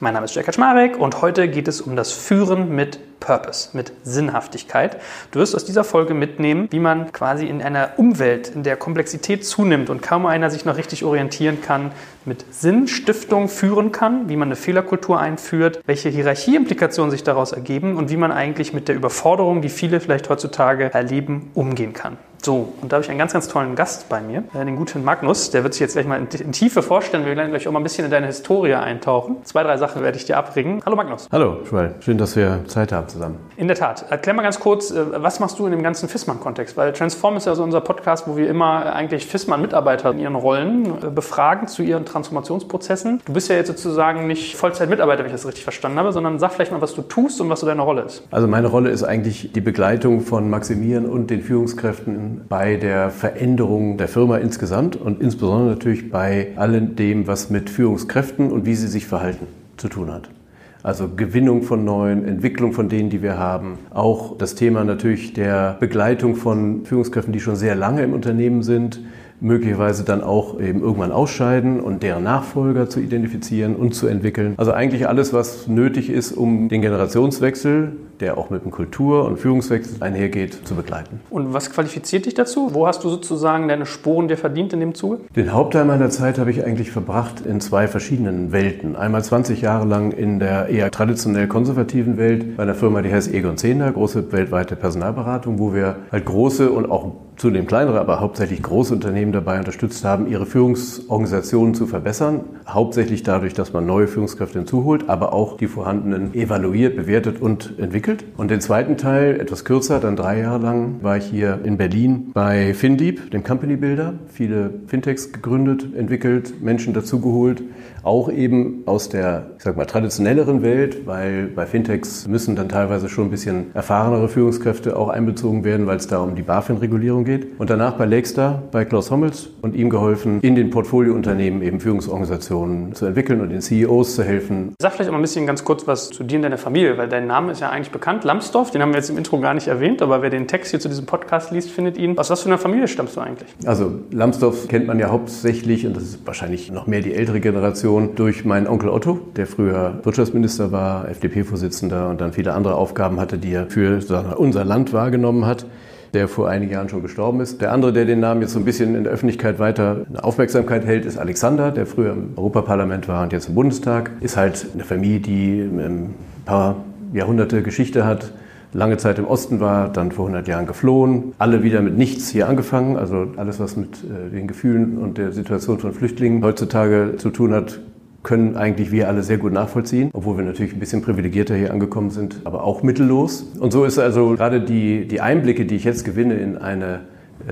Mein Name ist Jack Kaczmarek und heute geht es um das Führen mit Purpose, mit Sinnhaftigkeit. Du wirst aus dieser Folge mitnehmen, wie man quasi in einer Umwelt, in der Komplexität zunimmt und kaum einer sich noch richtig orientieren kann, mit Sinnstiftung führen kann, wie man eine Fehlerkultur einführt, welche Hierarchieimplikationen sich daraus ergeben und wie man eigentlich mit der Überforderung, die viele vielleicht heutzutage erleben, umgehen kann. So, und da habe ich einen ganz, ganz tollen Gast bei mir, äh, den guten Magnus. Der wird sich jetzt gleich mal in, Tiefe vorstellen. Wir werden gleich auch mal ein bisschen in deine Historie eintauchen. Zwei, drei Sachen werde ich dir abbringen. Hallo Magnus. Hallo, Schwell. Schön, dass wir Zeit haben zusammen. In der Tat. Erklär mal ganz kurz, äh, was machst du in dem ganzen FISMAN-Kontext? Weil Transform ist ja so unser Podcast, wo wir immer eigentlich FISMAN-Mitarbeiter in ihren Rollen äh, befragen zu ihren Transformationsprozessen. Du bist ja jetzt sozusagen nicht Vollzeit-Mitarbeiter, wenn ich das richtig verstanden habe, sondern sag vielleicht mal, was du tust und was so deine Rolle ist. Also meine Rolle ist eigentlich die Begleitung von Maximieren und den Führungskräften bei der Veränderung der Firma insgesamt und insbesondere natürlich bei allem dem, was mit Führungskräften und wie sie sich verhalten zu tun hat. Also Gewinnung von neuen, Entwicklung von denen, die wir haben. Auch das Thema natürlich der Begleitung von Führungskräften, die schon sehr lange im Unternehmen sind, möglicherweise dann auch eben irgendwann ausscheiden und deren Nachfolger zu identifizieren und zu entwickeln. Also eigentlich alles, was nötig ist, um den Generationswechsel der auch mit dem Kultur- und Führungswechsel einhergeht, zu begleiten. Und was qualifiziert dich dazu? Wo hast du sozusagen deine Sporen dir verdient in dem Zuge? Den Hauptteil meiner Zeit habe ich eigentlich verbracht in zwei verschiedenen Welten. Einmal 20 Jahre lang in der eher traditionell konservativen Welt bei einer Firma, die heißt Egon Zehner, große weltweite Personalberatung, wo wir halt große und auch zudem kleinere, aber hauptsächlich große Unternehmen dabei unterstützt haben, ihre Führungsorganisationen zu verbessern. Hauptsächlich dadurch, dass man neue Führungskräfte hinzuholt, aber auch die vorhandenen evaluiert, bewertet und entwickelt entwickelt. Und den zweiten Teil, etwas kürzer, dann drei Jahre lang, war ich hier in Berlin bei FinDeep, dem Company Builder. Viele Fintechs gegründet, entwickelt, Menschen dazugeholt. Auch eben aus der, ich sag mal, traditionelleren Welt, weil bei Fintechs müssen dann teilweise schon ein bisschen erfahrenere Führungskräfte auch einbezogen werden, weil es da um die BaFin-Regulierung geht. Und danach bei Lakestar, bei Klaus Hommels und ihm geholfen, in den Portfoliounternehmen eben Führungsorganisationen zu entwickeln und den CEOs zu helfen. Sag vielleicht auch mal ein bisschen ganz kurz was zu dir und deiner Familie, weil dein Name ist ja eigentlich bekannt, Lambsdorff, den haben wir jetzt im Intro gar nicht erwähnt, aber wer den Text hier zu diesem Podcast liest, findet ihn. Aus was für einer Familie stammst du eigentlich? Also Lambsdorff kennt man ja hauptsächlich, und das ist wahrscheinlich noch mehr die ältere Generation, durch meinen Onkel Otto, der früher Wirtschaftsminister war, FDP-Vorsitzender und dann viele andere Aufgaben hatte, die er für unser Land wahrgenommen hat der vor einigen Jahren schon gestorben ist. Der andere, der den Namen jetzt so ein bisschen in der Öffentlichkeit weiter in Aufmerksamkeit hält, ist Alexander, der früher im Europaparlament war und jetzt im Bundestag. Ist halt eine Familie, die ein paar Jahrhunderte Geschichte hat, lange Zeit im Osten war, dann vor 100 Jahren geflohen, alle wieder mit nichts hier angefangen. Also alles, was mit äh, den Gefühlen und der Situation von Flüchtlingen heutzutage zu tun hat, können eigentlich wir alle sehr gut nachvollziehen, obwohl wir natürlich ein bisschen privilegierter hier angekommen sind, aber auch mittellos. Und so ist also gerade die, die Einblicke, die ich jetzt gewinne in eine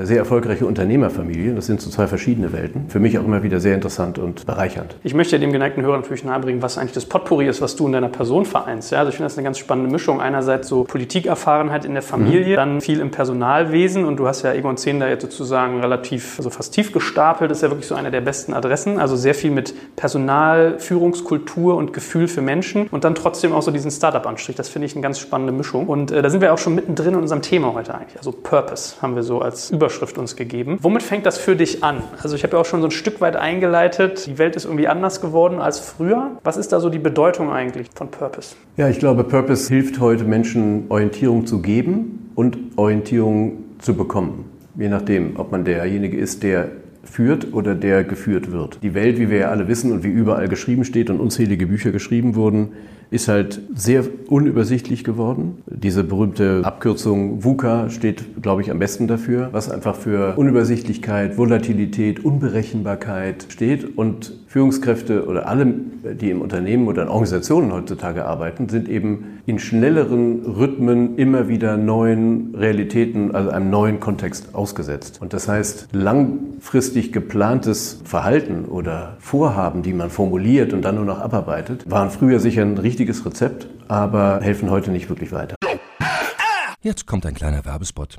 sehr erfolgreiche Unternehmerfamilie. Das sind so zwei verschiedene Welten. Für mich auch immer wieder sehr interessant und bereichernd. Ich möchte dem geneigten Hörer natürlich nahebringen, was eigentlich das Potpourri ist, was du in deiner Person vereinst. Ja, also ich finde das eine ganz spannende Mischung. Einerseits so Politikerfahrenheit in der Familie, mhm. dann viel im Personalwesen und du hast ja Egon 10 da jetzt sozusagen relativ, also fast tief gestapelt. Das ist ja wirklich so eine der besten Adressen. Also sehr viel mit Personal, Führungskultur und Gefühl für Menschen und dann trotzdem auch so diesen Startup-Anstrich. Das finde ich eine ganz spannende Mischung. Und äh, da sind wir auch schon mittendrin in unserem Thema heute eigentlich. Also Purpose haben wir so als Überschrift uns gegeben. Womit fängt das für dich an? Also ich habe ja auch schon so ein Stück weit eingeleitet, die Welt ist irgendwie anders geworden als früher. Was ist da so die Bedeutung eigentlich von Purpose? Ja, ich glaube, Purpose hilft heute Menschen Orientierung zu geben und Orientierung zu bekommen. Je nachdem, ob man derjenige ist, der führt oder der geführt wird. Die Welt, wie wir ja alle wissen und wie überall geschrieben steht und unzählige Bücher geschrieben wurden, ist halt sehr unübersichtlich geworden. Diese berühmte Abkürzung VUCA steht, glaube ich, am besten dafür, was einfach für Unübersichtlichkeit, Volatilität, Unberechenbarkeit steht. Und Führungskräfte oder alle, die im Unternehmen oder in Organisationen heutzutage arbeiten, sind eben in schnelleren Rhythmen immer wieder neuen Realitäten, also einem neuen Kontext ausgesetzt. Und das heißt, langfristig geplantes Verhalten oder Vorhaben, die man formuliert und dann nur noch abarbeitet, waren früher sicher ein richtiges Rezept, aber helfen heute nicht wirklich weiter. Jetzt kommt ein kleiner Werbespot.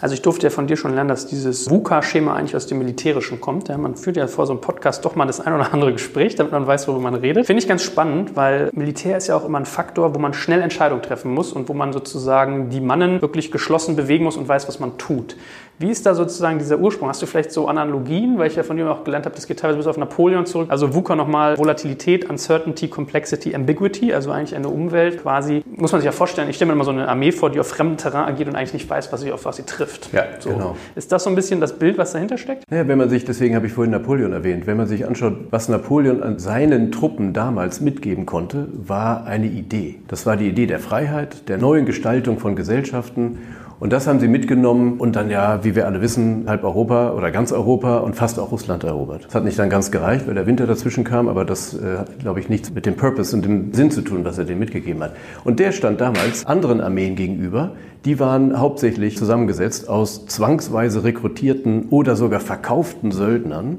Also ich durfte ja von dir schon lernen, dass dieses VUCA-Schema eigentlich aus dem Militärischen kommt. Ja, man führt ja vor so einem Podcast doch mal das ein oder andere Gespräch, damit man weiß, worüber man redet. Finde ich ganz spannend, weil Militär ist ja auch immer ein Faktor, wo man schnell Entscheidungen treffen muss und wo man sozusagen die Mannen wirklich geschlossen bewegen muss und weiß, was man tut. Wie ist da sozusagen dieser Ursprung? Hast du vielleicht so Analogien, weil ich ja von dir auch gelernt habe, das geht teilweise bis auf Napoleon zurück. Also VUCA nochmal Volatilität, Uncertainty, Complexity, Ambiguity, also eigentlich eine Umwelt quasi. Muss man sich ja vorstellen, ich stelle mir immer so eine Armee vor, die auf fremdem Terrain agiert und eigentlich nicht weiß, was sie, auf was sie trifft. Ja, so. genau. Ist das so ein bisschen das Bild, was dahinter steckt? Naja, wenn man sich, deswegen habe ich vorhin Napoleon erwähnt, wenn man sich anschaut, was Napoleon an seinen Truppen damals mitgeben konnte, war eine Idee. Das war die Idee der Freiheit, der neuen Gestaltung von Gesellschaften und das haben sie mitgenommen und dann ja, wie wir alle wissen, halb Europa oder ganz Europa und fast auch Russland erobert. Das hat nicht dann ganz gereicht, weil der Winter dazwischen kam, aber das äh, hat, glaube ich, nichts mit dem Purpose und dem Sinn zu tun, was er dem mitgegeben hat. Und der stand damals anderen Armeen gegenüber, die waren hauptsächlich zusammengesetzt aus zwangsweise rekrutierten oder sogar verkauften Söldnern,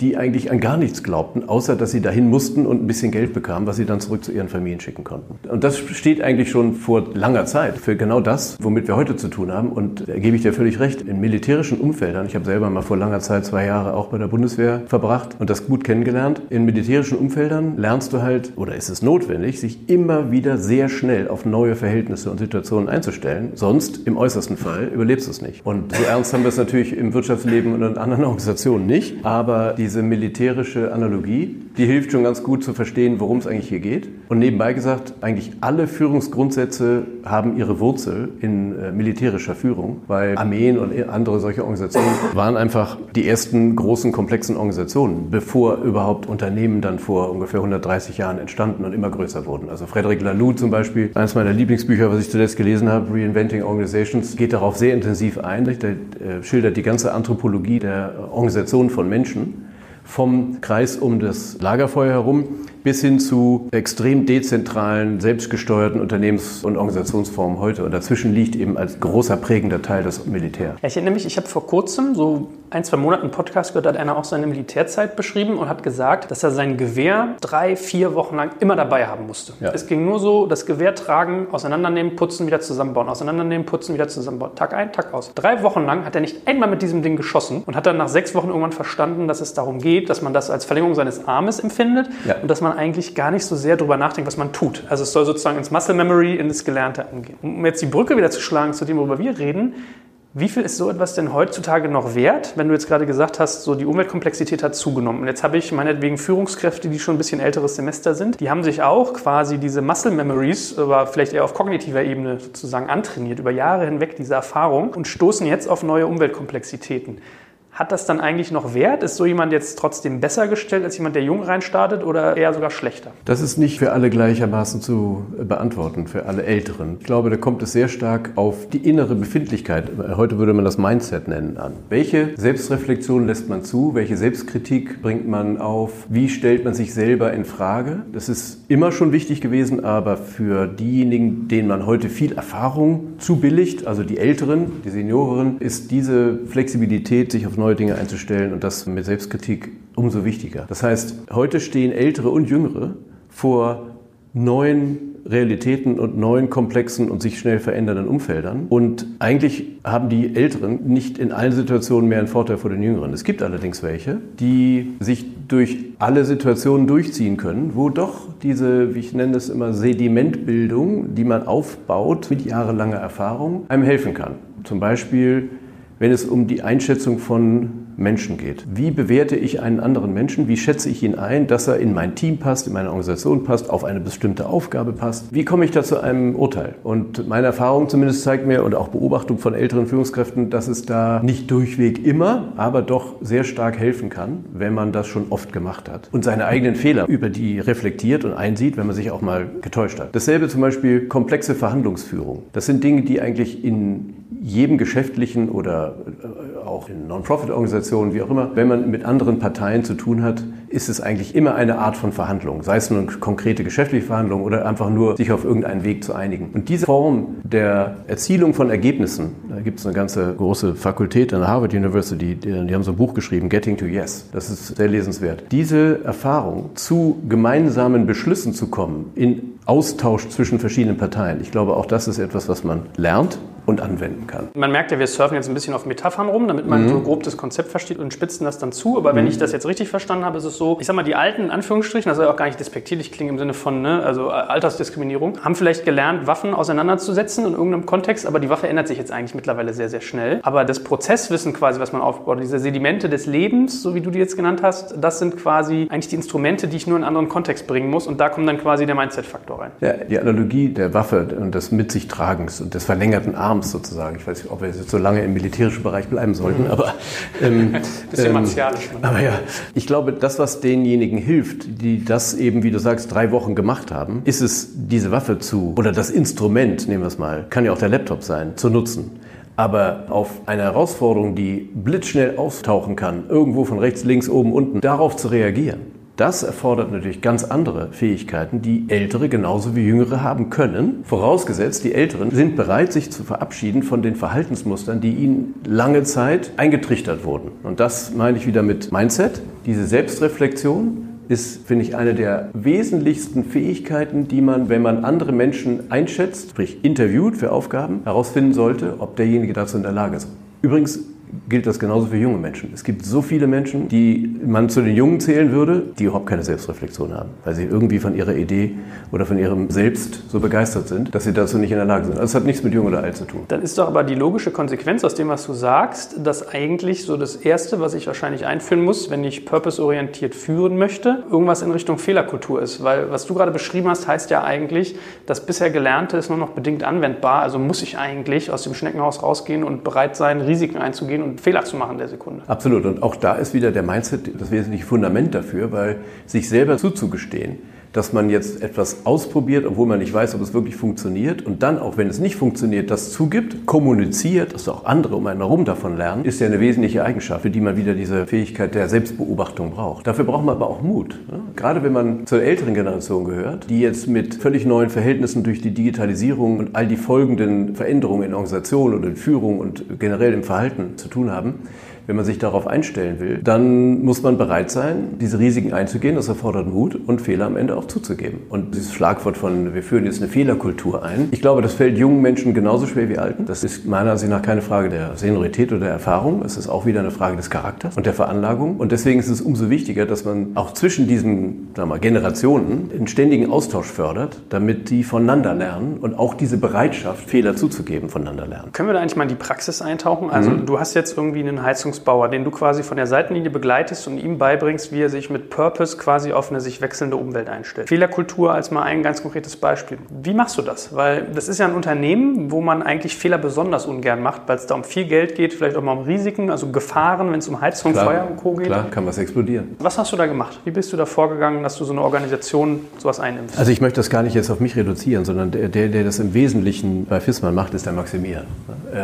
die eigentlich an gar nichts glaubten, außer dass sie dahin mussten und ein bisschen Geld bekamen, was sie dann zurück zu ihren Familien schicken konnten. Und das steht eigentlich schon vor langer Zeit für genau das, womit wir heute zu tun haben. Und da gebe ich dir völlig recht, in militärischen Umfeldern, ich habe selber mal vor langer Zeit zwei Jahre auch bei der Bundeswehr verbracht und das gut kennengelernt, in militärischen Umfeldern lernst du halt, oder ist es notwendig, sich immer wieder sehr schnell auf neue Verhältnisse und Situationen einzustellen. Sonst, im äußersten Fall, überlebst du es nicht. Und so ernst haben wir es natürlich im Wirtschaftsleben und in anderen Organisationen nicht, aber die diese militärische Analogie, die hilft schon ganz gut zu verstehen, worum es eigentlich hier geht. Und nebenbei gesagt, eigentlich alle Führungsgrundsätze haben ihre Wurzel in äh, militärischer Führung, weil Armeen und andere solche Organisationen waren einfach die ersten großen, komplexen Organisationen, bevor überhaupt Unternehmen dann vor ungefähr 130 Jahren entstanden und immer größer wurden. Also Frederic Laloux zum Beispiel, eines meiner Lieblingsbücher, was ich zuletzt gelesen habe, Reinventing Organizations, geht darauf sehr intensiv ein. Der äh, schildert die ganze Anthropologie der Organisation von Menschen vom Kreis um das Lagerfeuer herum bis hin zu extrem dezentralen, selbstgesteuerten Unternehmens- und Organisationsformen heute. Und dazwischen liegt eben als großer prägender Teil das Militär. Ja, ich erinnere mich, ich habe vor kurzem, so ein, zwei Monaten einen Podcast gehört, hat einer auch seine Militärzeit beschrieben und hat gesagt, dass er sein Gewehr drei, vier Wochen lang immer dabei haben musste. Ja. Es ging nur so, das Gewehr tragen, auseinandernehmen, putzen, wieder zusammenbauen, auseinandernehmen, putzen, wieder zusammenbauen. Tag ein, Tag aus. Drei Wochen lang hat er nicht einmal mit diesem Ding geschossen und hat dann nach sechs Wochen irgendwann verstanden, dass es darum geht, dass man das als Verlängerung seines Armes empfindet Ja. und dass man eigentlich gar nicht so sehr darüber nachdenkt, was man tut. Also es soll sozusagen ins Muscle Memory, in das Gelernte angehen. Um jetzt die Brücke wieder zu schlagen zu dem, worüber wir reden, wie viel ist so etwas denn heutzutage noch wert, wenn du jetzt gerade gesagt hast, so die Umweltkomplexität hat zugenommen? Und jetzt habe ich meinetwegen Führungskräfte, die schon ein bisschen älteres Semester sind, die haben sich auch quasi diese Muscle Memories, aber vielleicht eher auf kognitiver Ebene sozusagen antrainiert, über Jahre hinweg diese Erfahrung und stoßen jetzt auf neue Umweltkomplexitäten. Hat das dann eigentlich noch Wert? Ist so jemand jetzt trotzdem besser gestellt als jemand, der jung reinstartet oder eher sogar schlechter? Das ist nicht für alle gleichermaßen zu beantworten, für alle Älteren. Ich glaube, da kommt es sehr stark auf die innere Befindlichkeit, heute würde man das Mindset nennen, an. Welche Selbstreflexion lässt man zu? Welche Selbstkritik bringt man auf? Wie stellt man sich selber in Frage? Das ist immer schon wichtig gewesen, aber für diejenigen, denen man heute viel Erfahrung zubilligt, also die Älteren, die Senioren, ist diese Flexibilität, sich auf neue Dinge einzustellen und das mit Selbstkritik umso wichtiger. Das heißt, heute stehen Ältere und Jüngere vor neuen Realitäten und neuen komplexen und sich schnell verändernden Umfeldern. Und eigentlich haben die Älteren nicht in allen Situationen mehr einen Vorteil vor den Jüngeren. Es gibt allerdings welche, die sich durch alle Situationen durchziehen können, wo doch diese, wie ich nenne es immer, Sedimentbildung, die man aufbaut mit jahrelanger Erfahrung, einem helfen kann. Zum Beispiel, wenn es um die Einschätzung von Menschen geht. Wie bewerte ich einen anderen Menschen? Wie schätze ich ihn ein, dass er in mein Team passt, in meine Organisation passt, auf eine bestimmte Aufgabe passt? Wie komme ich da zu einem Urteil? Und meine Erfahrung zumindest zeigt mir und auch Beobachtung von älteren Führungskräften, dass es da nicht durchweg immer, aber doch sehr stark helfen kann, wenn man das schon oft gemacht hat und seine eigenen Fehler über die reflektiert und einsieht, wenn man sich auch mal getäuscht hat. Dasselbe zum Beispiel komplexe Verhandlungsführung. Das sind Dinge, die eigentlich in jedem geschäftlichen oder äh, auch in Non-Profit-Organisationen, wie auch immer, wenn man mit anderen Parteien zu tun hat, ist es eigentlich immer eine Art von Verhandlung, sei es eine konkrete geschäftliche Verhandlung oder einfach nur sich auf irgendeinen Weg zu einigen. Und diese Form der Erzielung von Ergebnissen, da gibt es eine ganze große Fakultät an der Harvard University, die, die haben so ein Buch geschrieben, Getting to Yes. Das ist sehr lesenswert. Diese Erfahrung, zu gemeinsamen Beschlüssen zu kommen, in Austausch zwischen verschiedenen Parteien, ich glaube, auch das ist etwas, was man lernt und anwenden kann. Man merkt ja, wir surfen jetzt ein bisschen auf Metaphern rum, damit man mhm. so grob das Konzept versteht und spitzen das dann zu. Aber wenn mhm. ich das jetzt richtig verstanden habe, ist es so, ich sag mal, die Alten, in Anführungsstrichen, das soll ja auch gar nicht despektierlich klingen im Sinne von, ne, also Altersdiskriminierung, haben vielleicht gelernt, Waffen auseinanderzusetzen in irgendeinem Kontext, aber die Waffe ändert sich jetzt eigentlich mittlerweile sehr, sehr schnell. Aber das Prozesswissen quasi, was man aufbaut, diese Sedimente des Lebens, so wie du die jetzt genannt hast, das sind quasi eigentlich die Instrumente, die ich nur in einen anderen Kontext bringen muss und da kommt dann quasi der Mindset-Faktor rein. Ja, die Analogie der Waffe und des Mit sich Tragens und des verlängerten Arms Arms sozusagen. Ich weiß nicht, ob wir jetzt so lange im militärischen Bereich bleiben sollten, mhm. aber. Ähm, Bisschen ähm, martialisch. Ne? Aber ja, ich glaube, das, was denjenigen hilft, die das eben, wie du sagst, drei Wochen gemacht haben, ist es, diese Waffe zu, oder das Instrument, nehmen wir es mal, kann ja auch der Laptop sein, zu nutzen. Aber auf eine Herausforderung, die blitzschnell auftauchen kann, irgendwo von rechts, links, oben, unten, darauf zu reagieren das erfordert natürlich ganz andere Fähigkeiten, die Ältere genauso wie Jüngere haben können. Vorausgesetzt, die Älteren sind bereit, sich zu verabschieden von den Verhaltensmustern, die ihnen lange Zeit eingetrichtert wurden. Und das meine ich wieder mit Mindset. Diese Selbstreflexion ist, finde ich, eine der wesentlichsten Fähigkeiten, die man, wenn man andere Menschen einschätzt, sprich interviewt für Aufgaben, herausfinden sollte, ob derjenige dazu in der Lage ist. Übrigens gilt das genauso für junge Menschen. Es gibt so viele Menschen, die man zu den Jungen zählen würde, die überhaupt keine Selbstreflexion haben, weil sie irgendwie von ihrer Idee oder von ihrem Selbst so begeistert sind, dass sie dazu nicht in der Lage sind. Also es hat nichts mit jung oder alt zu tun. Dann ist doch aber die logische Konsequenz aus dem, was du sagst, dass eigentlich so das Erste, was ich wahrscheinlich einführen muss, wenn ich purpose-orientiert führen möchte, irgendwas in Richtung Fehlerkultur ist. Weil was du gerade beschrieben hast, heißt ja eigentlich, das bisher Gelernte ist nur noch bedingt anwendbar. Also muss ich eigentlich aus dem Schneckenhaus rausgehen und bereit sein, Risiken einzugehen stehen und Fehler zu machen in der Sekunde. Absolut. Und auch da ist wieder der Mindset das wesentliche Fundament dafür, weil sich selber zuzugestehen, dass man jetzt etwas ausprobiert, obwohl man nicht weiß, ob es wirklich funktioniert und dann, auch wenn es nicht funktioniert, das zugibt, kommuniziert, dass auch andere um einen herum davon lernen, ist ja eine wesentliche Eigenschaft, für die man wieder diese Fähigkeit der Selbstbeobachtung braucht. Dafür braucht man aber auch Mut. Gerade wenn man zur älteren Generation gehört, die jetzt mit völlig neuen Verhältnissen durch die Digitalisierung und all die folgenden Veränderungen in Organisationen und in Führung und generell im Verhalten zu tun haben, wenn man sich darauf einstellen will, dann muss man bereit sein, diese Risiken einzugehen. Das erfordert Mut und Fehler am Ende auch zuzugeben. Und dieses Schlagwort von, wir führen jetzt eine Fehlerkultur ein. Ich glaube, das fällt jungen Menschen genauso schwer wie alten. Das ist meiner Ansicht nach keine Frage der Seniorität oder der Erfahrung. Es ist auch wieder eine Frage des Charakters und der Veranlagung. Und deswegen ist es umso wichtiger, dass man auch zwischen diesen sagen wir, Generationen einen ständigen Austausch fördert, damit die voneinander lernen und auch diese Bereitschaft, Fehler zuzugeben, voneinander lernen. Können wir da eigentlich mal in die Praxis eintauchen? Also mhm. du hast jetzt irgendwie einen Heizungs Wohnungsbauer, den du quasi von der Seitenlinie begleitest und ihm beibringst, wie er sich mit Purpose quasi auf eine sich wechselnde Umwelt einstellt. Fehlerkultur als mal ein ganz konkretes Beispiel. Wie machst du das? Weil das ist ja ein Unternehmen, wo man eigentlich Fehler besonders ungern macht, weil es da um viel Geld geht, vielleicht auch mal um Risiken, also Gefahren, wenn es um Heizung, klar, Feuer und Co. geht. Klar, kann was explodieren. Was hast du da gemacht? Wie bist du da vorgegangen, dass du so eine Organisation sowas einnimmst? Also ich möchte das gar nicht jetzt auf mich reduzieren, sondern der, der, der das im Wesentlichen bei Fissmann macht, ist der Maximilian.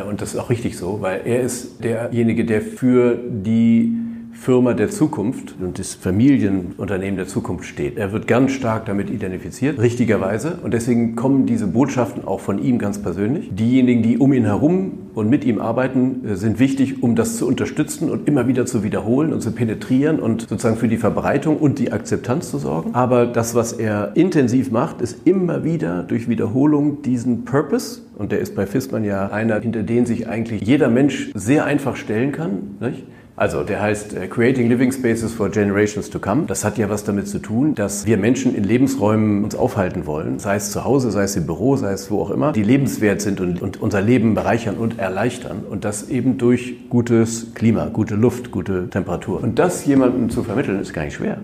Und das ist auch richtig so, weil er ist derjenige, der für die Firma der Zukunft und das Familienunternehmen der Zukunft steht. Er wird ganz stark damit identifiziert, richtigerweise. Und deswegen kommen diese Botschaften auch von ihm ganz persönlich. Diejenigen, die um ihn herum und mit ihm arbeiten, äh, sind wichtig, um das zu unterstützen und immer wieder zu wiederholen und zu penetrieren und sozusagen für die Verbreitung und die Akzeptanz zu sorgen. Aber das, was er intensiv macht, ist immer wieder durch Wiederholung diesen Purpose, und der ist bei Fissmann ja einer, hinter den sich eigentlich jeder Mensch sehr einfach stellen kann, nicht? Also der heißt äh, Creating Living Spaces for Generations to Come. Das hat ja was damit zu tun, dass wir Menschen in Lebensräumen uns aufhalten wollen, sei es zu Hause, sei es im Büro, sei es wo auch immer, die lebenswert sind und, und unser Leben bereichern und erleichtern. Und das eben durch gutes Klima, gute Luft, gute Temperatur. Und das jemandem zu vermitteln, ist gar nicht schwer.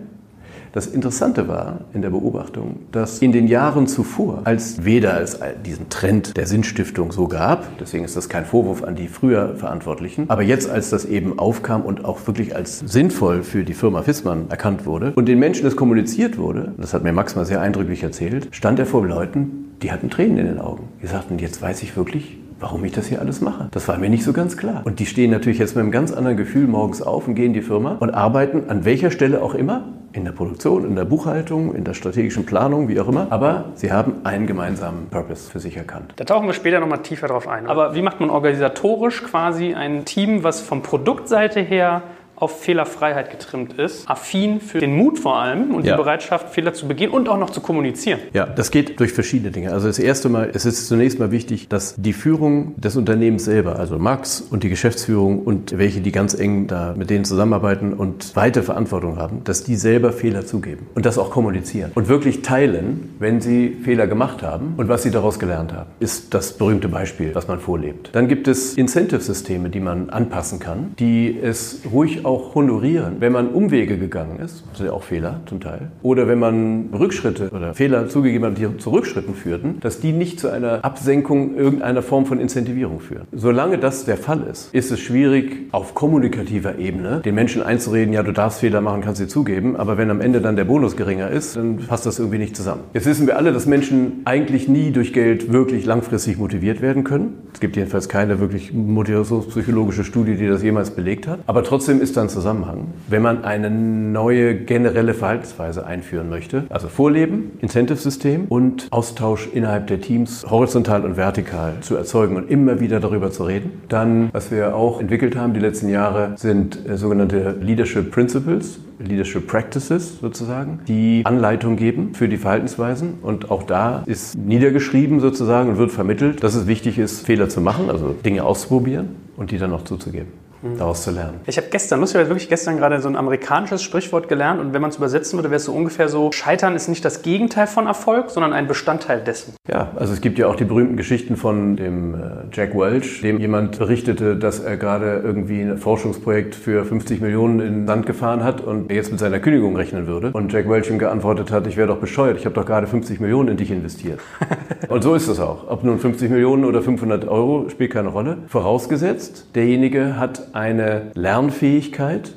Das Interessante war in der Beobachtung, dass in den Jahren zuvor, als weder es diesen Trend der Sinnstiftung so gab, deswegen ist das kein Vorwurf an die früher Verantwortlichen, aber jetzt, als das eben aufkam und auch wirklich als sinnvoll für die Firma Fissmann erkannt wurde und den Menschen das kommuniziert wurde, das hat mir Max mal sehr eindrücklich erzählt, stand er vor Leuten, die hatten Tränen in den Augen. Die sagten, jetzt weiß ich wirklich, warum ich das hier alles mache. Das war mir nicht so ganz klar. Und die stehen natürlich jetzt mit einem ganz anderen Gefühl morgens auf und gehen in die Firma und arbeiten an welcher Stelle auch immer in der Produktion, in der Buchhaltung, in der strategischen Planung, wie auch immer. Aber sie haben einen gemeinsamen Purpose für sich erkannt. Da tauchen wir später nochmal tiefer drauf ein. Aber wie macht man organisatorisch quasi ein Team, was vom Produktseite her auf Fehlerfreiheit getrimmt ist, affin für den Mut vor allem und ja. die Bereitschaft, Fehler zu begehen und auch noch zu kommunizieren. Ja, das geht durch verschiedene Dinge. Also das erste Mal, es ist zunächst mal wichtig, dass die Führung des Unternehmens selber, also Max und die Geschäftsführung und welche, die ganz eng da mit denen zusammenarbeiten und weite Verantwortung haben, dass die selber Fehler zugeben und das auch kommunizieren und wirklich teilen, wenn sie Fehler gemacht haben und was sie daraus gelernt haben, ist das berühmte Beispiel, was man vorlebt. Dann gibt es Incentive-Systeme, die man anpassen kann, die es ruhig auch honorieren, wenn man Umwege gegangen ist, das ist ja auch Fehler zum Teil, oder wenn man Rückschritte oder Fehler zugegeben hat, die zu Rückschritten führten, dass die nicht zu einer Absenkung irgendeiner Form von Incentivierung führen. Solange das der Fall ist, ist es schwierig, auf kommunikativer Ebene den Menschen einzureden, ja, du darfst Fehler machen, kannst sie zugeben, aber wenn am Ende dann der Bonus geringer ist, dann passt das irgendwie nicht zusammen. Jetzt wissen wir alle, dass Menschen eigentlich nie durch Geld wirklich langfristig motiviert werden können. Es gibt jedenfalls keine wirklich motivationspsychologische Studie, die das jemals belegt hat. Aber trotzdem ist dann Zusammenhang, wenn man eine neue generelle Verhaltensweise einführen möchte. Also Vorleben, Incentive-System und Austausch innerhalb der Teams horizontal und vertikal zu erzeugen und immer wieder darüber zu reden. Dann, was wir auch entwickelt haben die letzten Jahre, sind äh, sogenannte Leadership Principles, Leadership Practices sozusagen, die Anleitung geben für die Verhaltensweisen. Und auch da ist niedergeschrieben sozusagen und wird vermittelt, dass es wichtig ist, Fehler zu machen, also Dinge auszuprobieren und die dann auch zuzugeben daraus zu lernen. Ich habe gestern, lustigerweise wirklich gestern gerade so ein amerikanisches Sprichwort gelernt und wenn man es übersetzen würde, wäre es so ungefähr so, Scheitern ist nicht das Gegenteil von Erfolg, sondern ein Bestandteil dessen. Ja, also es gibt ja auch die berühmten Geschichten von dem äh, Jack Welch, dem jemand berichtete, dass er gerade irgendwie ein Forschungsprojekt für 50 Millionen in Sand gefahren hat und jetzt mit seiner Kündigung rechnen würde. Und Jack Welch ihm geantwortet hat, ich wäre doch bescheuert, ich habe doch gerade 50 Millionen in dich investiert. und so ist es auch. Ob nun 50 Millionen oder 500 Euro, spielt keine Rolle. Vorausgesetzt, derjenige hat eine Lernfähigkeit,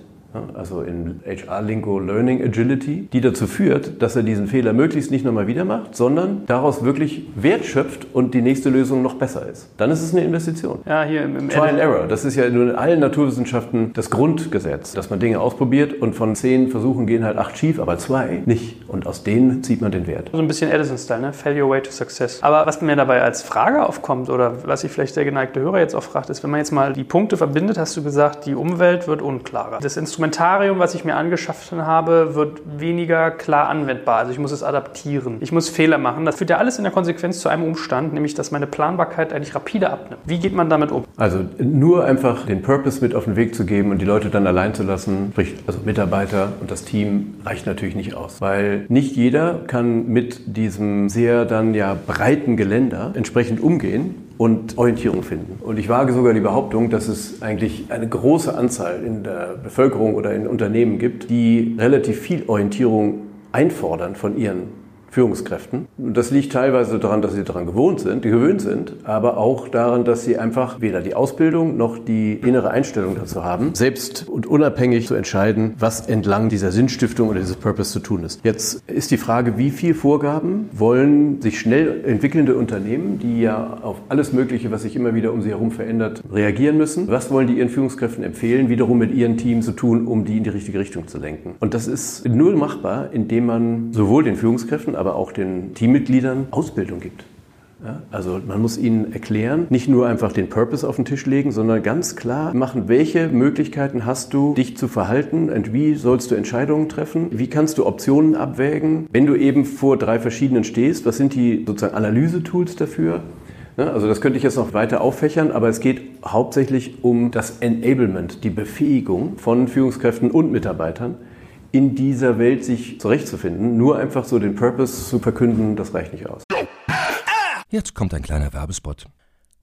also in HR-Lingo Learning Agility, die dazu führt, dass er diesen Fehler möglichst nicht nochmal wieder macht, sondern daraus wirklich Wert schöpft und die nächste Lösung noch besser ist. Dann ist es eine Investition. Ja, hier im, im Try and Error. Das ist ja in allen Naturwissenschaften das Grundgesetz, dass man Dinge ausprobiert und von zehn Versuchen gehen halt acht schief, aber zwei nicht. Und aus denen zieht man den Wert. So ein bisschen Edison-Style, ne? Failure way to success. Aber was mir dabei als Frage aufkommt oder was sich vielleicht der geneigte Hörer jetzt auch fragt, ist, wenn man jetzt mal die Punkte verbindet, hast du gesagt, die Umwelt wird unklarer. Das Instrument Instrumentarium, was ich mir angeschafft habe, wird weniger klar anwendbar. Also ich muss es adaptieren. Ich muss Fehler machen. Das führt ja alles in der Konsequenz zu einem Umstand, nämlich dass meine Planbarkeit eigentlich rapide abnimmt. Wie geht man damit um? Also nur einfach den Purpose mit auf den Weg zu geben und die Leute dann allein zu lassen, sprich also Mitarbeiter und das Team reicht natürlich nicht aus, weil nicht jeder kann mit diesem sehr dann ja breiten Geländer entsprechend umgehen und Orientierung finden. Und ich wage sogar die Behauptung, dass es eigentlich eine große Anzahl in der Bevölkerung oder in Unternehmen gibt, die relativ viel Orientierung einfordern von ihren Führungskräften. Das liegt teilweise daran, dass sie daran gewohnt sind, die gewöhnt sind, aber auch daran, dass sie einfach weder die Ausbildung noch die innere Einstellung dazu haben, selbst und unabhängig zu entscheiden, was entlang dieser Sinnstiftung oder dieses Purpose zu tun ist. Jetzt ist die Frage, wie viel Vorgaben wollen sich schnell entwickelnde Unternehmen, die ja auf alles Mögliche, was sich immer wieder um sie herum verändert, reagieren müssen. Was wollen die ihren Führungskräften empfehlen, wiederum mit ihren Teams zu tun, um die in die richtige Richtung zu lenken? Und das ist nur machbar, indem man sowohl den Führungskräften, aber auch den Teammitgliedern Ausbildung gibt. Ja, also man muss ihnen erklären, nicht nur einfach den Purpose auf den Tisch legen, sondern ganz klar machen, welche Möglichkeiten hast du, dich zu verhalten und wie sollst du Entscheidungen treffen, wie kannst du Optionen abwägen, wenn du eben vor drei verschiedenen stehst, was sind die sozusagen Analyse-Tools dafür? Ja, also das könnte ich jetzt noch weiter auffächern, aber es geht hauptsächlich um das Enablement, die Befähigung von Führungskräften und Mitarbeitern, in dieser Welt sich zurechtzufinden. Nur einfach so den Purpose zu verkünden, das reicht nicht aus. Jetzt kommt ein kleiner Werbespot.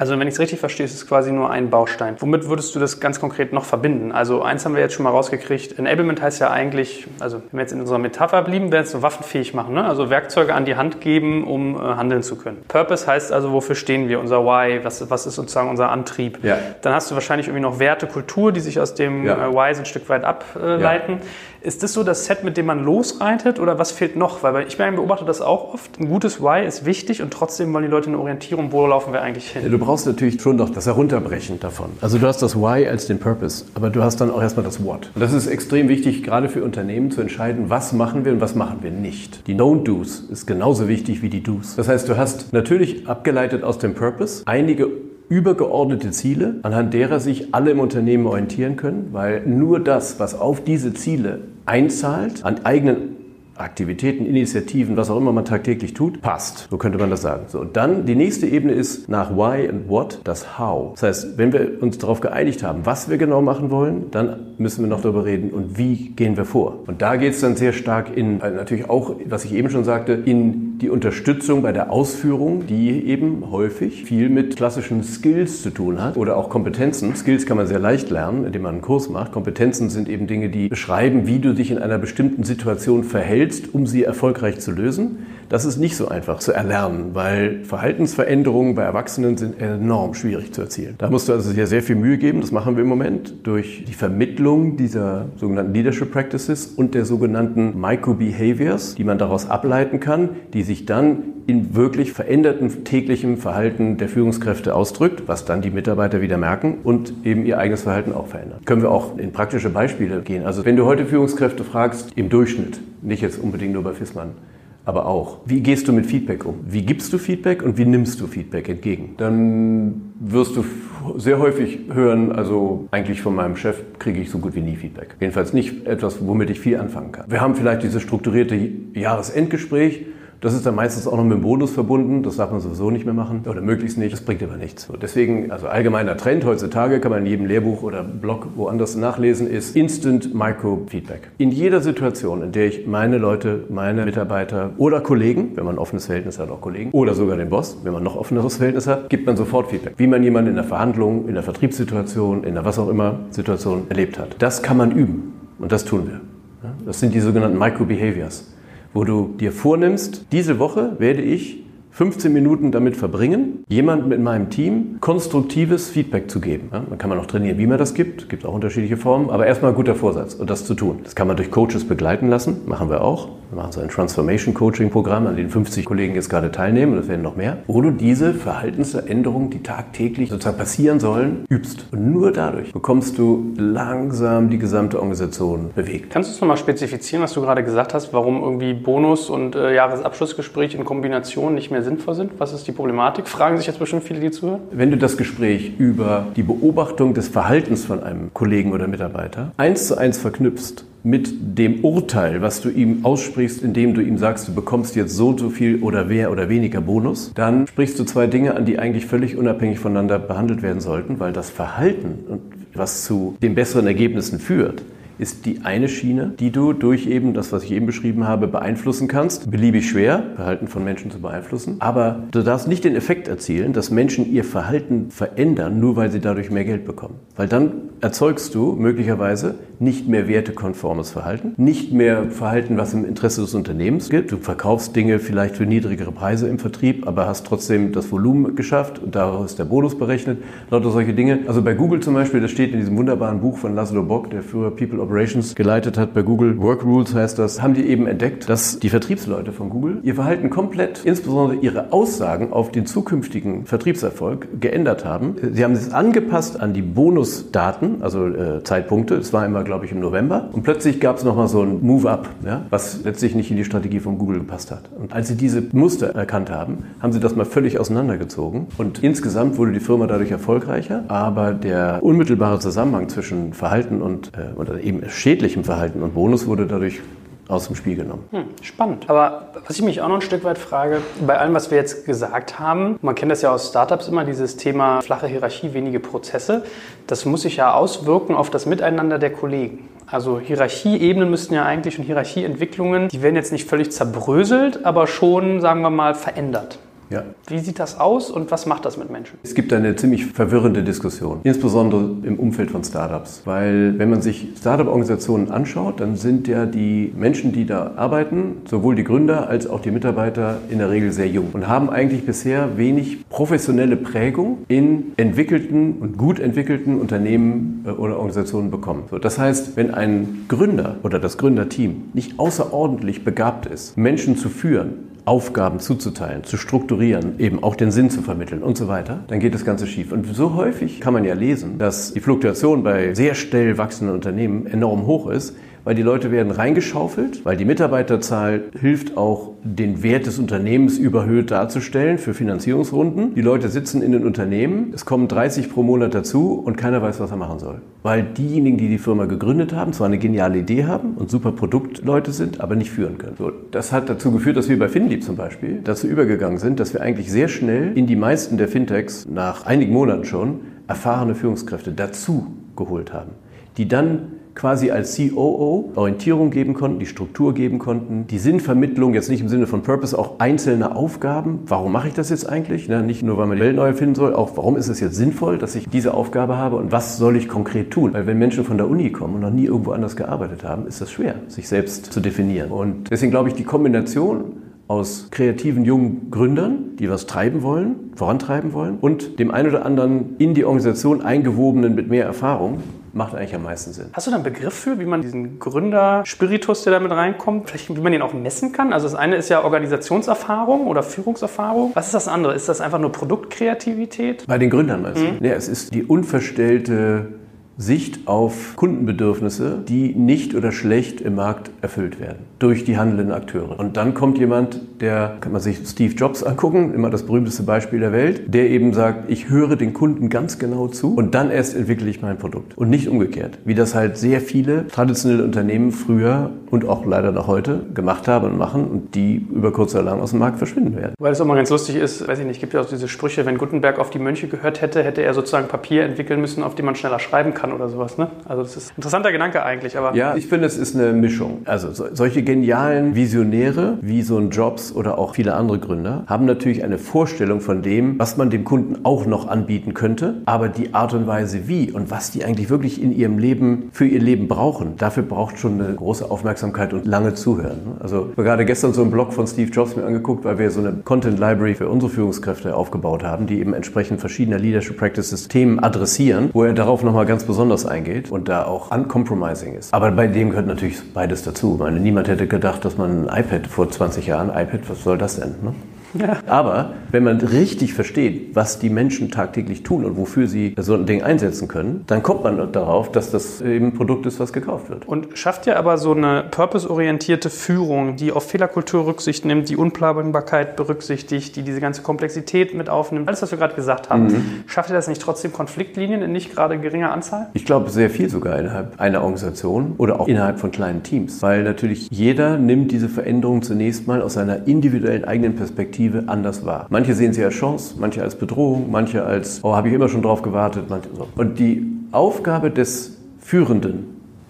Also wenn ich es richtig verstehe, ist es quasi nur ein Baustein. Womit würdest du das ganz konkret noch verbinden? Also eins haben wir jetzt schon mal rausgekriegt. Enablement heißt ja eigentlich, also wenn wir jetzt in unserer Metapher blieben, wäre es so waffenfähig machen. Ne? Also Werkzeuge an die Hand geben, um äh, handeln zu können. Purpose heißt also, wofür stehen wir? Unser Why? Was, was ist sozusagen unser Antrieb? Ja. Dann hast du wahrscheinlich irgendwie noch Werte, Kultur, die sich aus dem ja. äh, Why so ein Stück weit ableiten. Ja. Ist das so das Set, mit dem man losreitet oder was fehlt noch? Weil ich beobachte das auch oft. Ein gutes Why ist wichtig und trotzdem wollen die Leute eine Orientierung, wo laufen wir eigentlich hin? Du brauchst natürlich schon noch das Herunterbrechen davon. Also du hast das Why als den Purpose, aber du hast dann auch erstmal das What. Und das ist extrem wichtig, gerade für Unternehmen zu entscheiden, was machen wir und was machen wir nicht. Die Don't-Dos ist genauso wichtig wie die Do's. Das heißt, du hast natürlich abgeleitet aus dem Purpose einige übergeordnete Ziele, anhand derer sich alle im Unternehmen orientieren können, weil nur das, was auf diese Ziele einzahlt, an eigenen Aktivitäten, Initiativen, was auch immer man tagtäglich tut, passt. So könnte man das sagen. So, und dann die nächste Ebene ist nach Why und What das How. Das heißt, wenn wir uns darauf geeinigt haben, was wir genau machen wollen, dann müssen wir noch darüber reden und wie gehen wir vor. Und da geht es dann sehr stark in, also natürlich auch, was ich eben schon sagte, in die Unterstützung bei der Ausführung, die eben häufig viel mit klassischen Skills zu tun hat oder auch Kompetenzen. Skills kann man sehr leicht lernen, indem man einen Kurs macht. Kompetenzen sind eben Dinge, die beschreiben, wie du dich in einer bestimmten Situation verhältst willst, um sie erfolgreich zu lösen. Das ist nicht so einfach zu erlernen, weil Verhaltensveränderungen bei Erwachsenen sind enorm schwierig zu erzielen. Da musst du also sehr, sehr viel Mühe geben. Das machen wir im Moment durch die Vermittlung dieser sogenannten Leadership Practices und der sogenannten Micro-Behaviors, die man daraus ableiten kann, die sich dann in wirklich veränderten täglichem Verhalten der Führungskräfte ausdrückt, was dann die Mitarbeiter wieder merken und eben ihr eigenes Verhalten auch verändern. Können wir auch in praktische Beispiele gehen. Also wenn du heute Führungskräfte fragst, im Durchschnitt, nicht jetzt unbedingt nur bei FISMAN, aber auch, wie gehst du mit Feedback um? Wie gibst du Feedback und wie nimmst du Feedback entgegen? Dann wirst du sehr häufig hören, also eigentlich von meinem Chef kriege ich so gut wie nie Feedback. Jedenfalls nicht etwas, womit ich viel anfangen kann. Wir haben vielleicht dieses strukturierte Jahresendgespräch, Das ist dann meistens auch noch mit einem Bonus verbunden. Das darf man sowieso nicht mehr machen oder möglichst nicht. Das bringt aber nichts. So, deswegen, also allgemeiner Trend heutzutage kann man in jedem Lehrbuch oder Blog woanders nachlesen, ist Instant Micro-Feedback. In jeder Situation, in der ich meine Leute, meine Mitarbeiter oder Kollegen, wenn man ein offenes Verhältnis hat, auch Kollegen, oder sogar den Boss, wenn man noch offeneres Verhältnis hat, gibt man sofort Feedback. Wie man jemanden in der Verhandlung, in der Vertriebssituation, in der was auch immer Situation erlebt hat. Das kann man üben und das tun wir. Das sind die sogenannten Micro-Behaviors, wo du dir vornimmst, diese Woche werde ich 15 Minuten damit verbringen, jemandem in meinem Team konstruktives Feedback zu geben. Ja, dann kann man auch trainieren, wie man das gibt. Gibt auch unterschiedliche Formen. Aber erstmal ein guter Vorsatz und das zu tun. Das kann man durch Coaches begleiten lassen. Machen wir auch. Wir machen so ein Transformation Coaching Programm, an dem 50 Kollegen jetzt gerade teilnehmen. Und das werden noch mehr. Wo du diese Verhaltensveränderungen, die tagtäglich sozusagen passieren sollen, übst. Und nur dadurch bekommst du langsam die gesamte Organisation bewegt. Kannst du es nochmal spezifizieren, was du gerade gesagt hast, warum irgendwie Bonus und äh, Jahresabschlussgespräch in Kombination nicht mehr sinnvoll sind? Was ist die Problematik? Fragen sich jetzt bestimmt viele, die zuhören. Wenn du das Gespräch über die Beobachtung des Verhaltens von einem Kollegen oder Mitarbeiter eins zu eins verknüpfst mit dem Urteil, was du ihm aussprichst, indem du ihm sagst, du bekommst jetzt so und so viel oder mehr oder weniger Bonus, dann sprichst du zwei Dinge an, die eigentlich völlig unabhängig voneinander behandelt werden sollten, weil das Verhalten, was zu den besseren Ergebnissen führt, ist die eine Schiene, die du durch eben das, was ich eben beschrieben habe, beeinflussen kannst. Beliebig schwer, Verhalten von Menschen zu beeinflussen. Aber du darfst nicht den Effekt erzielen, dass Menschen ihr Verhalten verändern, nur weil sie dadurch mehr Geld bekommen. Weil dann erzeugst du möglicherweise nicht mehr wertekonformes Verhalten, nicht mehr Verhalten, was im Interesse des Unternehmens gilt. Du verkaufst Dinge vielleicht für niedrigere Preise im Vertrieb, aber hast trotzdem das Volumen geschafft und daraus ist der Bonus berechnet. Lauter solche Dinge. Also bei Google zum Beispiel, das steht in diesem wunderbaren Buch von Laszlo Bock, der früher People Operations geleitet hat bei Google, Work Rules heißt das, haben die eben entdeckt, dass die Vertriebsleute von Google ihr Verhalten komplett, insbesondere ihre Aussagen auf den zukünftigen Vertriebserfolg geändert haben. Sie haben es angepasst an die Bonusdaten, also äh, Zeitpunkte. Es war immer, glaube ich, im November. Und plötzlich gab es nochmal so ein Move-up, ja, was letztlich nicht in die Strategie von Google gepasst hat. Und als sie diese Muster erkannt haben, haben sie das mal völlig auseinandergezogen. Und insgesamt wurde die Firma dadurch erfolgreicher. Aber der unmittelbare Zusammenhang zwischen Verhalten und äh, oder eben schädlichem Verhalten und Bonus wurde dadurch aus dem Spiel genommen. Hm, spannend. Aber was ich mich auch noch ein Stück weit frage, bei allem, was wir jetzt gesagt haben, man kennt das ja aus Startups immer, dieses Thema flache Hierarchie, wenige Prozesse, das muss sich ja auswirken auf das Miteinander der Kollegen. Also Hierarchieebenen müssten ja eigentlich und Hierarchieentwicklungen, die werden jetzt nicht völlig zerbröselt, aber schon, sagen wir mal, verändert. Ja. Wie sieht das aus und was macht das mit Menschen? Es gibt eine ziemlich verwirrende Diskussion, insbesondere im Umfeld von Startups. Weil wenn man sich Startup-Organisationen anschaut, dann sind ja die Menschen, die da arbeiten, sowohl die Gründer als auch die Mitarbeiter in der Regel sehr jung und haben eigentlich bisher wenig professionelle Prägung in entwickelten und gut entwickelten Unternehmen äh, oder Organisationen bekommen. So, das heißt, wenn ein Gründer oder das Gründerteam nicht außerordentlich begabt ist, Menschen zu führen, Aufgaben zuzuteilen, zu strukturieren, eben auch den Sinn zu vermitteln und so weiter, dann geht das Ganze schief. Und so häufig kann man ja lesen, dass die Fluktuation bei sehr schnell wachsenden Unternehmen enorm hoch ist, weil die Leute werden reingeschaufelt, weil die Mitarbeiterzahl hilft auch, den Wert des Unternehmens überhöht darzustellen für Finanzierungsrunden. Die Leute sitzen in den Unternehmen, es kommen 30 pro Monat dazu und keiner weiß, was er machen soll. Weil diejenigen, die die Firma gegründet haben, zwar eine geniale Idee haben und super Produktleute sind, aber nicht führen können. So, das hat dazu geführt, dass wir bei Finlieb zum Beispiel dazu übergegangen sind, dass wir eigentlich sehr schnell in die meisten der Fintechs nach einigen Monaten schon erfahrene Führungskräfte dazu geholt haben, die dann quasi als COO Orientierung geben konnten, die Struktur geben konnten, die Sinnvermittlung, jetzt nicht im Sinne von Purpose, auch einzelne Aufgaben. Warum mache ich das jetzt eigentlich? Ne, nicht nur, weil man die Welt neu erfinden soll, auch warum ist es jetzt sinnvoll, dass ich diese Aufgabe habe und was soll ich konkret tun? Weil wenn Menschen von der Uni kommen und noch nie irgendwo anders gearbeitet haben, ist das schwer, sich selbst zu definieren. Und deswegen glaube ich, die Kombination aus kreativen jungen Gründern, die was treiben wollen, vorantreiben wollen, und dem einen oder anderen in die Organisation eingewobenen mit mehr Erfahrung, macht eigentlich am meisten Sinn. Hast du da einen Begriff für, wie man diesen Gründer-Spiritus, der damit reinkommt, vielleicht wie man den auch messen kann? Also das eine ist ja Organisationserfahrung oder Führungserfahrung. Was ist das andere? Ist das einfach nur Produktkreativität? Bei den Gründern meinst du? Ja, es ist die unverstellte Sicht auf Kundenbedürfnisse, die nicht oder schlecht im Markt erfüllt werden durch die handelnden Akteure. Und dann kommt jemand, der, kann man sich Steve Jobs angucken, immer das berühmteste Beispiel der Welt, der eben sagt, ich höre den Kunden ganz genau zu und dann erst entwickle ich mein Produkt. Und nicht umgekehrt, wie das halt sehr viele traditionelle Unternehmen früher und auch leider noch heute gemacht haben und machen und die über kurz oder lang aus dem Markt verschwinden werden. Weil es auch mal ganz lustig ist, weiß ich nicht, gibt ja auch diese Sprüche, wenn Gutenberg auf die Mönche gehört hätte, hätte er sozusagen Papier entwickeln müssen, auf dem man schneller schreiben kann oder sowas. Ne? Also das ist ein interessanter Gedanke eigentlich. Aber ja, ich finde, es ist eine Mischung. Also so, solche genialen Visionäre wie so ein Jobs oder auch viele andere Gründer haben natürlich eine Vorstellung von dem, was man dem Kunden auch noch anbieten könnte, aber die Art und Weise wie und was die eigentlich wirklich in ihrem Leben für ihr Leben brauchen, dafür braucht schon eine große Aufmerksamkeit und lange Zuhören. Also gerade gestern so einen Blog von Steve Jobs mir angeguckt, weil wir so eine Content Library für unsere Führungskräfte aufgebaut haben, die eben entsprechend verschiedener Leadership Practices Themen adressieren, wo er darauf nochmal ganz besonders eingeht und da auch uncompromising ist. Aber bei dem gehört natürlich beides dazu. Ich meine, niemand hätte gedacht, dass man ein iPad vor 20 Jahren, iPad, was soll das denn? Ne? Ja. Aber wenn man richtig versteht, was die Menschen tagtäglich tun und wofür sie so ein Ding einsetzen können, dann kommt man darauf, dass das eben ein Produkt ist, was gekauft wird. Und schafft ja aber so eine purpose-orientierte Führung, die auf Fehlerkultur Rücksicht nimmt, die Unplanbarkeit berücksichtigt, die diese ganze Komplexität mit aufnimmt. Alles, was wir gerade gesagt haben. Mhm. Schafft ihr das nicht trotzdem Konfliktlinien in nicht gerade geringer Anzahl? Ich glaube sehr viel sogar innerhalb einer Organisation oder auch innerhalb von kleinen Teams. Weil natürlich jeder nimmt diese Veränderung zunächst mal aus seiner individuellen eigenen Perspektive Perspektive anders wahr. Manche sehen sie als Chance, manche als Bedrohung, manche als, oh, habe ich immer schon drauf gewartet. So. Und die Aufgabe des Führenden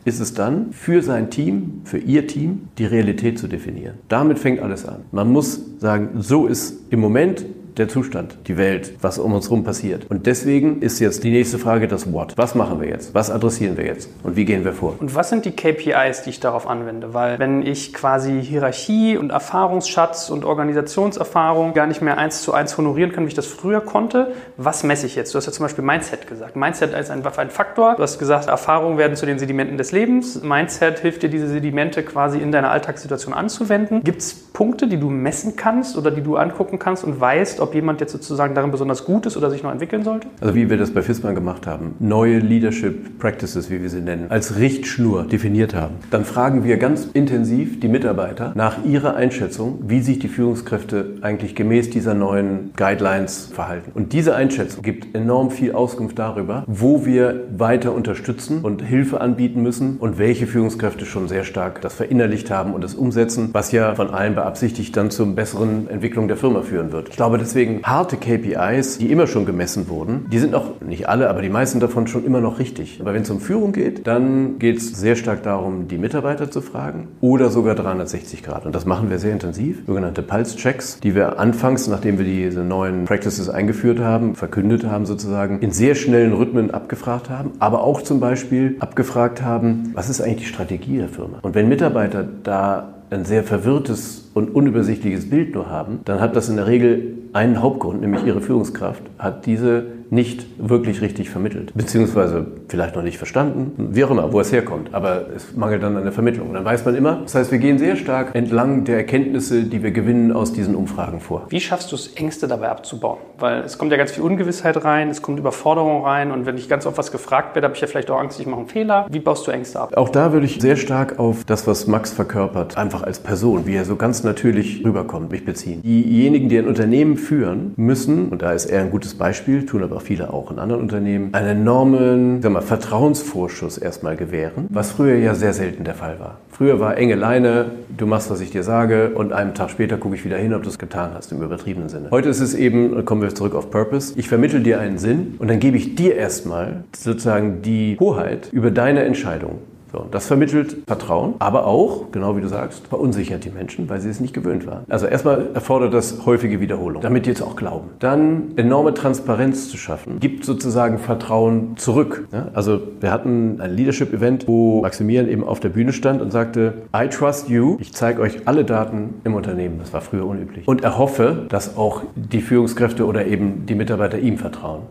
ist es dann, für sein Team, für ihr Team, die Realität zu definieren. Damit fängt alles an. Man muss sagen, so ist im Moment der Zustand, die Welt, was um uns herum passiert. Und deswegen ist jetzt die nächste Frage das What. Was machen wir jetzt? Was adressieren wir jetzt? Und wie gehen wir vor? Und was sind die KPIs, die ich darauf anwende? Weil wenn ich quasi Hierarchie und Erfahrungsschatz und Organisationserfahrung gar nicht mehr eins zu eins honorieren kann, wie ich das früher konnte, was messe ich jetzt? Du hast ja zum Beispiel Mindset gesagt. Mindset als ein, ein Faktor. Du hast gesagt, Erfahrungen werden zu den Sedimenten des Lebens. Mindset hilft dir, diese Sedimente quasi in deiner Alltagssituation anzuwenden. Gibt es Punkte, die du messen kannst oder die du angucken kannst und weißt, ob jemand jetzt sozusagen darin besonders gut ist oder sich noch entwickeln sollte? Also wie wir das bei FISMAN gemacht haben, neue Leadership Practices, wie wir sie nennen, als Richtschnur definiert haben. Dann fragen wir ganz intensiv die Mitarbeiter nach ihrer Einschätzung, wie sich die Führungskräfte eigentlich gemäß dieser neuen Guidelines verhalten. Und diese Einschätzung gibt enorm viel Auskunft darüber, wo wir weiter unterstützen und Hilfe anbieten müssen und welche Führungskräfte schon sehr stark das verinnerlicht haben und das umsetzen, was ja von allen beabsichtigt dann zur besseren Entwicklung der Firma führen wird. Ich glaube, das deswegen harte KPIs, die immer schon gemessen wurden. Die sind auch, nicht alle, aber die meisten davon schon immer noch richtig. Aber wenn es um Führung geht, dann geht es sehr stark darum, die Mitarbeiter zu fragen oder sogar 360 Grad. Und das machen wir sehr intensiv. Sogenannte Pulse-Checks, die wir anfangs, nachdem wir diese neuen Practices eingeführt haben, verkündet haben sozusagen, in sehr schnellen Rhythmen abgefragt haben. Aber auch zum Beispiel abgefragt haben, was ist eigentlich die Strategie der Firma? Und wenn Mitarbeiter da ein sehr verwirrtes und unübersichtliches Bild nur haben, dann hat das in der Regel einen Hauptgrund, nämlich ihre Führungskraft hat diese nicht wirklich richtig vermittelt. Beziehungsweise vielleicht noch nicht verstanden, wie auch immer, wo es herkommt. Aber es mangelt dann an der Vermittlung. Dann weiß man immer, das heißt, wir gehen sehr stark entlang der Erkenntnisse, die wir gewinnen aus diesen Umfragen vor. Wie schaffst du es, Ängste dabei abzubauen? Weil es kommt ja ganz viel Ungewissheit rein, es kommt Überforderung rein und wenn ich ganz oft was gefragt werde, habe ich ja vielleicht auch Angst, ich mache einen Fehler. Wie baust du Ängste ab? Auch da würde ich sehr stark auf das, was Max verkörpert, einfach als Person, wie er so ganz natürlich rüberkommt, mich beziehen. Diejenigen, die ein Unternehmen führen, müssen, und da ist er ein gutes Beispiel, tun aber viele auch in anderen Unternehmen, einen enormen mal, Vertrauensvorschuss erstmal gewähren, was früher ja sehr selten der Fall war. Früher war enge Leine, du machst, was ich dir sage, und einen Tag später gucke ich wieder hin, ob du es getan hast, im übertriebenen Sinne. Heute ist es eben, kommen wir zurück auf Purpose, ich vermittel dir einen Sinn und dann gebe ich dir erstmal sozusagen die Hoheit über deine Entscheidung. So, das vermittelt Vertrauen, aber auch, genau wie du sagst, verunsichert die Menschen, weil sie es nicht gewöhnt waren. Also erstmal erfordert das häufige Wiederholung, damit die jetzt auch glauben. Dann enorme Transparenz zu schaffen, gibt sozusagen Vertrauen zurück. Ja, also wir hatten ein Leadership-Event, wo Maximilian eben auf der Bühne stand und sagte, I trust you, ich zeige euch alle Daten im Unternehmen. Das war früher unüblich. Und er hoffe, dass auch die Führungskräfte oder eben die Mitarbeiter ihm vertrauen.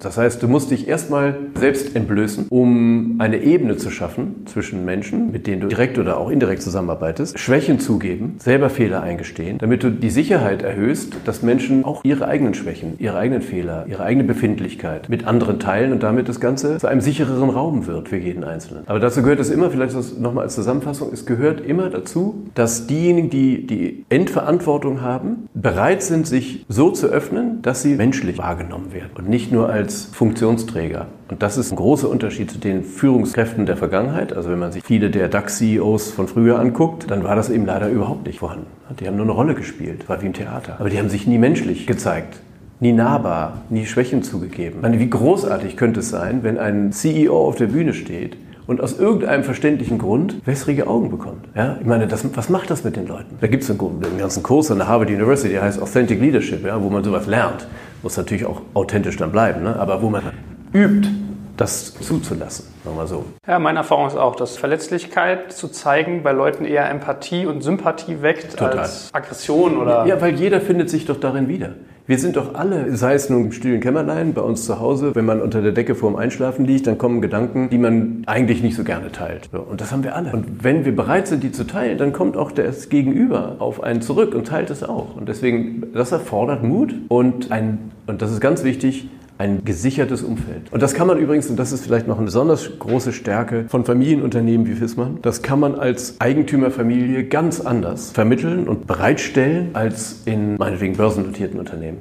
Das heißt, du musst dich erstmal selbst entblößen, um eine Ebene zu schaffen zwischen Menschen, mit denen du direkt oder auch indirekt zusammenarbeitest, Schwächen zugeben, selber Fehler eingestehen, damit du die Sicherheit erhöhst, dass Menschen auch ihre eigenen Schwächen, ihre eigenen Fehler, ihre eigene Befindlichkeit mit anderen teilen und damit das Ganze zu einem sichereren Raum wird für jeden Einzelnen. Aber dazu gehört es immer, vielleicht nochmal als Zusammenfassung, es gehört immer dazu, dass diejenigen, die die Endverantwortung haben, bereit sind, sich so zu öffnen, dass sie menschlich wahrgenommen werden und nicht nur nur als Funktionsträger. Und das ist ein großer Unterschied zu den Führungskräften der Vergangenheit. Also wenn man sich viele der DAX-CEOs von früher anguckt, dann war das eben leider überhaupt nicht vorhanden. Die haben nur eine Rolle gespielt, war wie im Theater. Aber die haben sich nie menschlich gezeigt nie nahbar, nie Schwächen zugegeben. Ich meine, wie großartig könnte es sein, wenn ein CEO auf der Bühne steht und aus irgendeinem verständlichen Grund wässrige Augen bekommt. Ja? Ich meine, das, was macht das mit den Leuten? Da gibt es einen, einen, ganzen Kurs an der Harvard University, der heißt Authentic Leadership, ja, wo man sowas lernt muss natürlich auch authentisch dann bleiben, ne? aber wo man übt, das zuzulassen, sagen wir so. Ja, meine Erfahrung ist auch, dass Verletzlichkeit zu zeigen bei Leuten eher Empathie und Sympathie weckt Total. als Aggression oder. Ja, weil jeder findet sich doch darin wieder. Wir sind doch alle, sei es nun im stillen Kämmerlein, bei uns zu Hause, wenn man unter der Decke vorm Einschlafen liegt, dann kommen Gedanken, die man eigentlich nicht so gerne teilt. Und das haben wir alle. Und wenn wir bereit sind, die zu teilen, dann kommt auch das Gegenüber auf einen zurück und teilt es auch. Und deswegen, das erfordert Mut und ein, und das ist ganz wichtig, ein gesichertes Umfeld. Und das kann man übrigens, und das ist vielleicht noch eine besonders große Stärke von Familienunternehmen wie Fissmann, das kann man als Eigentümerfamilie ganz anders vermitteln und bereitstellen als in meinetwegen börsennotierten Unternehmen.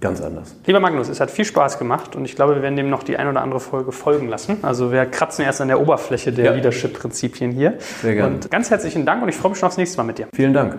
Ganz anders. Lieber Magnus, es hat viel Spaß gemacht und ich glaube, wir werden dem noch die ein oder andere Folge folgen lassen. Also wir kratzen erst an der Oberfläche der ja. Leadership-Prinzipien hier. Sehr gerne. Und ganz herzlichen Dank und ich freue mich schon aufs nächste Mal mit dir. Vielen Dank.